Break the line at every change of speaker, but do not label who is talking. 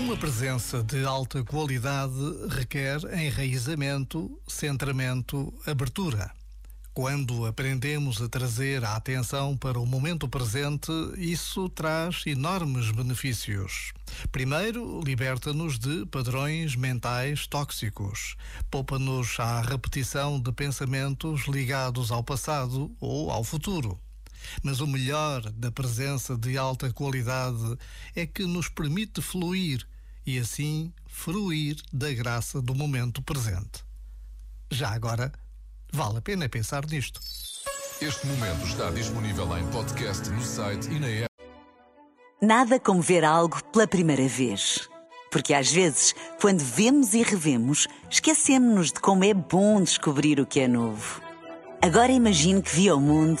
Uma presença de alta qualidade requer enraizamento, centramento, abertura. Quando aprendemos a trazer a atenção para o momento presente, isso traz enormes benefícios. Primeiro, liberta-nos de padrões mentais tóxicos, poupa-nos à repetição de pensamentos ligados ao passado ou ao futuro. Mas o melhor da presença de alta qualidade é que nos permite fluir e assim fruir da graça do momento presente. Já agora, vale a pena pensar nisto.
Este momento está disponível em podcast no site e na app.
Nada como ver algo pela primeira vez. Porque às vezes, quando vemos e revemos, esquecemos-nos de como é bom descobrir o que é novo. Agora imagine que viu o mundo